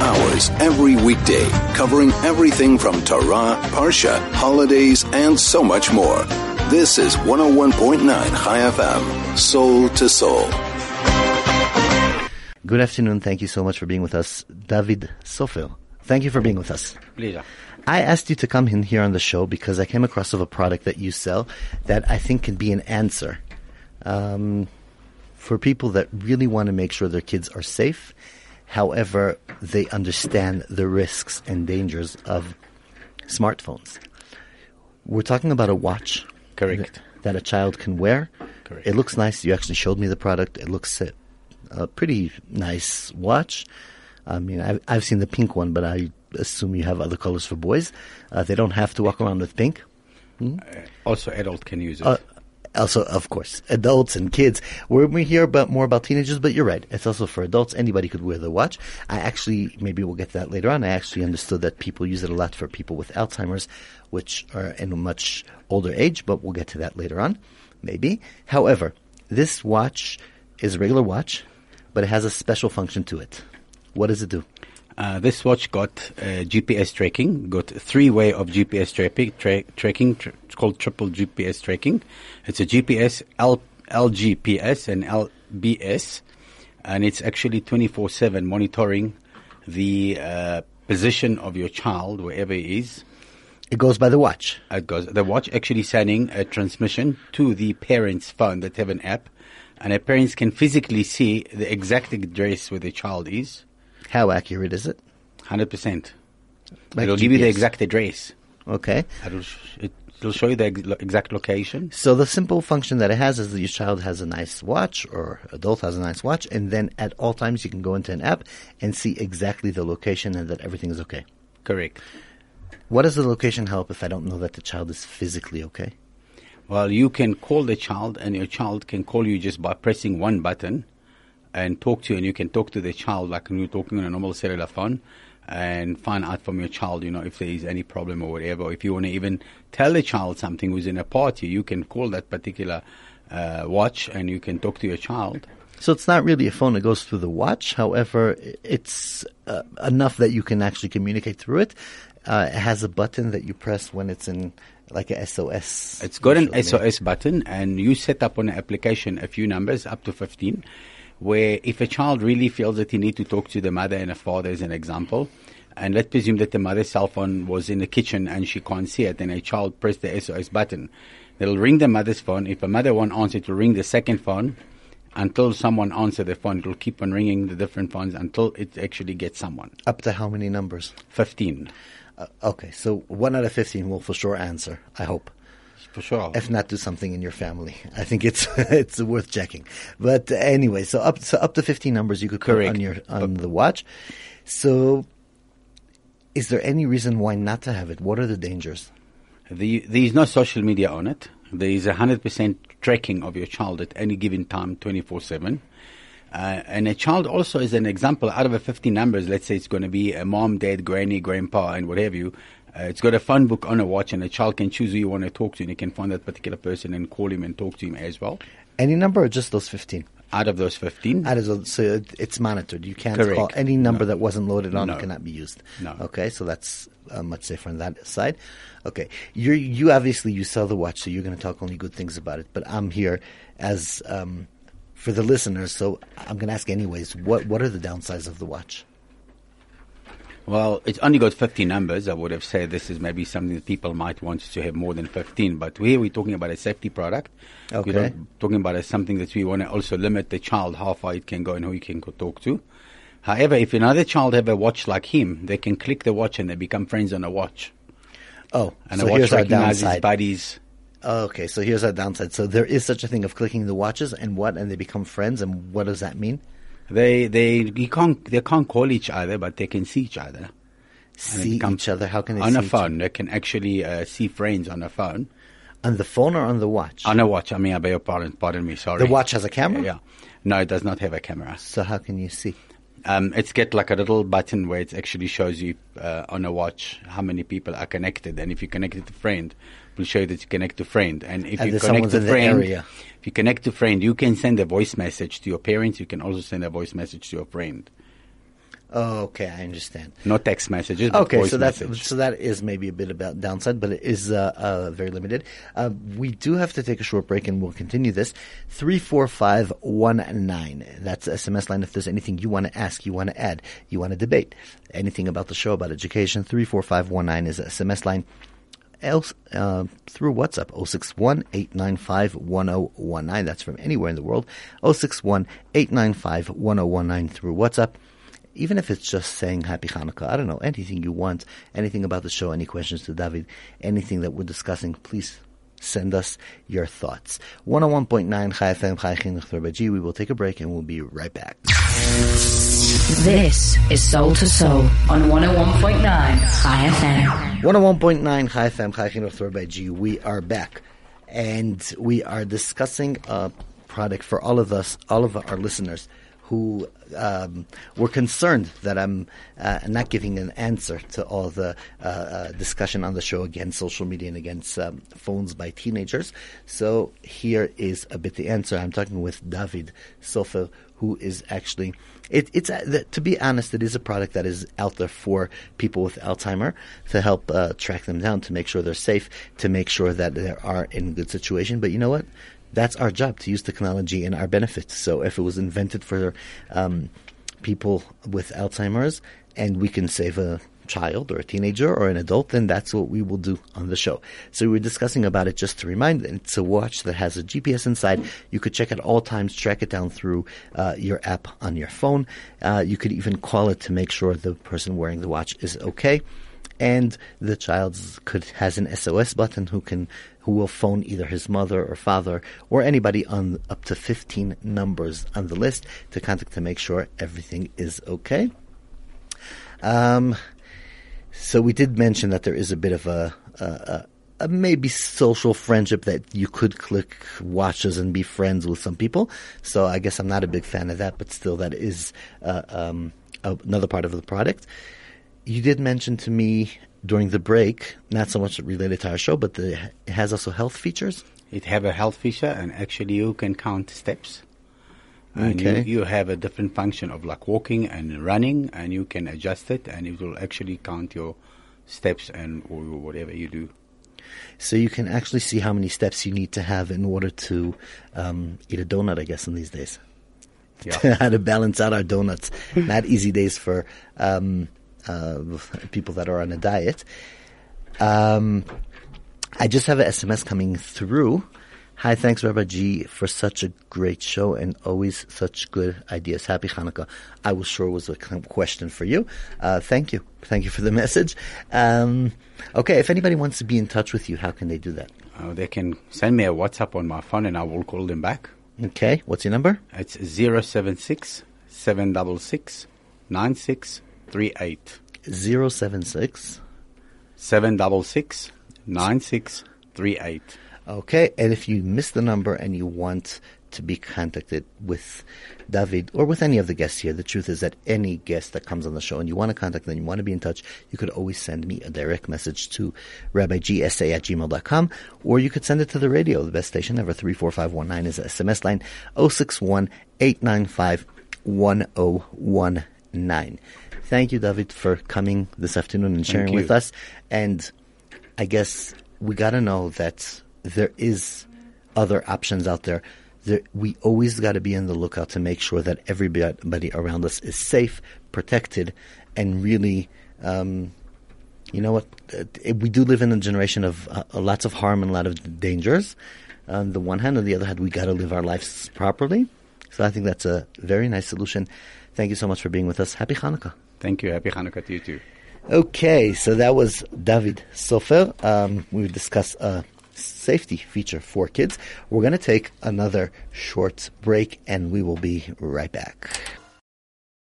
hours every weekday, covering everything from Torah, Parsha, holidays, and so much more. This is 101.9 Chai FM, soul to soul. Good afternoon. Thank you so much for being with us, David Sofil. Thank you for being with us. Pleasure. I asked you to come in here on the show because I came across of a product that you sell that I think can be an answer um, for people that really want to make sure their kids are safe. However, they understand the risks and dangers of smartphones. We're talking about a watch. Correct. That a child can wear. Correct. It looks nice. You actually showed me the product. It looks uh, a pretty nice watch. I mean, I've, I've seen the pink one, but I assume you have other colors for boys. Uh, they don't have to walk around with pink. Also, adult can use it. Uh, also, of course, adults and kids. We're, we hear about more about teenagers, but you're right. It's also for adults. Anybody could wear the watch. I actually, maybe we'll get to that later on. I actually understood that people use it a lot for people with Alzheimer's, which are in a much older age, but we'll get to that later on, maybe. However, this watch is a regular watch, but it has a special function to it. What does it do? Uh, this watch got uh, GPS tracking, got three way of GPS tracking. Tra- tracking tr- it's called triple GPS tracking. It's a GPS, L- LGPS, and LBS, and it's actually 24 7 monitoring the uh, position of your child wherever he is. It goes by the watch. It goes, the watch actually sending a transmission to the parent's phone that have an app, and the parents can physically see the exact address where the child is. How accurate is it? Hundred percent. Like It'll give you the exact address. Okay. It'll, it, it'll show you the exact location. So the simple function that it has is that your child has a nice watch or adult has a nice watch, and then at all times you can go into an app and see exactly the location and that everything is okay. Correct. What does the location help if I don't know that the child is physically okay? Well, you can call the child, and your child can call you just by pressing one button and talk to you, and you can talk to the child like when you're talking on a normal cellular phone. And find out from your child, you know, if there is any problem or whatever. If you want to even tell the child something who's in a party, you can call that particular uh, watch and you can talk to your child. So it's not really a phone; it goes through the watch. However, it's uh, enough that you can actually communicate through it. Uh, it has a button that you press when it's in like a SOS. It's got an. SOS button, and you set up on the application a few numbers, up to 15, where if a child really feels that he need to talk to the mother and a father, as an example, and let's presume that the mother's cell phone was in the kitchen and she can't see it, and a child pressed the SOS button, it'll ring the mother's phone. If a mother won't answer, it will ring the second phone. Until someone answer the phone, it will keep on ringing the different phones until it actually gets someone. Up to how many numbers? 15, Uh, okay, so one out of fifteen will for sure answer. I hope. For sure. if not do something in your family. I think it's it's worth checking. But anyway, so up so up to fifteen numbers you could put Correct. on your on the watch. So, is there any reason why not to have it? What are the dangers? The, there is no social media on it. There is a 100% tracking of your child at any given time, 24 7. Uh, and a child also is an example out of a 50 numbers. Let's say it's going to be a mom, dad, granny, grandpa, and what have you. Uh, it's got a fun book on a watch, and a child can choose who you want to talk to, and you can find that particular person and call him and talk to him as well. Any number or just those fifteen? Out of those 15, Out of those, so it's monitored. You can't Correct. call any number No. that wasn't loaded on No. cannot be used. No. Okay, so that's uh, much safer on that side. Okay, you you obviously you sell the watch, so you're going to talk only good things about it. But I'm here as um, for the listeners, so I'm going to ask anyways. What what are the downsides of the watch? Well, it's only got 50 numbers. I would have said this is maybe something that people might want to have more than 15. But here we're talking about a safety product. Okay. We're not talking about a, something that we want to also limit the child how far it can go and who he can go talk to. However, if another child have a watch like him, they can click the watch and they become friends on a watch. Oh, And so the watch recognizes downside. buddies. Okay, so here's our downside. So there is such a thing of clicking the watches, and what, and they become friends, and what does that mean? They, they, you can't, they can't call each other, but they can see each other. See each other. How can they see? on a phone? They can actually uh, see friends on a phone. On the phone or on the watch? On a watch. I mean, I beg your pardon. Pardon me. Sorry. the watch has a camera. Yeah. No, it does not have a camera. So how can you see? Um, it's get like a little button where it actually shows you uh, on a watch how many people are connected, and if you connect to friend, it will show you that you connect to friend. And if And you connect to friend, if you connect to friend, you can send a voice message to your parents. You can also send a voice message to your friend. Oh, okay, I understand. No text messages. But Okay, so that's message. so that is maybe a bit about downside, but it is uh, uh, very limited. Uh, we do have to take a short break, and we'll continue this. Three four five one nine. That's the SMS line. If there's anything you want to ask, you want to add, you want to debate, anything about the show, about education, three four five one nine is SMS line. Else uh, through WhatsApp 061 895 1019. That's from anywhere in the world. 061 895 1019 through WhatsApp even if it's just saying Happy Hanukkah, I don't know, anything you want, anything about the show, any questions to David, anything that we're discussing, please send us your thoughts. 101.9 Chai FM, Chai Chinuch G. We will take a break and we'll be right back. This is Soul to Soul on 101.9 Chai FM. 101.9 Chai FM, oh Chai Chinuch G. We are back. And we are discussing a product for all of us, all of our listeners who um, were concerned that I'm uh, not giving an answer to all the uh, uh, discussion on the show against social media and against um, phones by teenagers. So here is a bit the answer. I'm talking with David Sofer, who is actually it, it's uh, th- to be honest, it is a product that is out there for people with Alzheimer to help uh, track them down, to make sure they're safe, to make sure that they are in good situation. But you know what? That's our job to use technology in our benefit. So if it was invented for um, people with Alzheimer's and we can save a child or a teenager or an adult, then that's what we will do on the show. So we were discussing about it just to remind. That it's a watch that has a GPS inside. You could check at all times, track it down through uh, your app on your phone. Uh, you could even call it to make sure the person wearing the watch is okay. And the child could has an SOS button who can who will phone either his mother or father or anybody on up to 15 numbers on the list to contact to make sure everything is okay. Um, so we did mention that there is a bit of a, a, a, maybe social friendship that you could click watches and be friends with some people. So I guess I'm not a big fan of that, but still that is uh, um, another part of the product. You did mention to me during the break, not so much related to our show, but the, it has also health features. It have a health feature, and actually you can count steps. And Okay. you, you have a different function of like walking and running, and you can adjust it, and it will actually count your steps and or whatever you do. So you can actually see how many steps you need to have in order to um, eat a donut, I guess, in these days. Yeah. how to balance out our donuts. Not easy days for um, people that are on a diet. Um, I just have an SMS coming through. Hi, thanks, Rabbi G, for such a great show and always such good ideas. Happy Hanukkah. I was sure it was a question for you. Uh, thank you. Thank you for the message. Um, okay, if anybody wants to be in touch with you, how can they do that? Uh, they can send me a WhatsApp on my phone, and I will call them back. Okay, what's your number? It's 076 766 9638. 076. 766 9638. Okay, and if you miss the number and you want to be contacted with David or with any of the guests here, the truth is that any guest that comes on the show and you want to contact them, you want to be in touch, you could always send me a direct message to rabbigsa at gmail.com or you could send it to the radio, the best station ever, 34519 is SMS line, 061 895 1019. Thank you, David, for coming this afternoon and sharing with us. And I guess we got to know that there is other options out there. there we always got to be on the lookout to make sure that everybody around us is safe, protected, and really, um, you know what? Uh, we do live in a generation of uh, lots of harm and a lot of dangers. On the one hand, on the other hand, we got to live our lives properly. So I think that's a very nice solution. Thank you so much for being with us. Happy Hanukkah. Thank you. Happy Hanukkah to you too. Okay, so that was David Sofer. Um, we discussed a safety feature for kids. We're going to take another short break and we will be right back.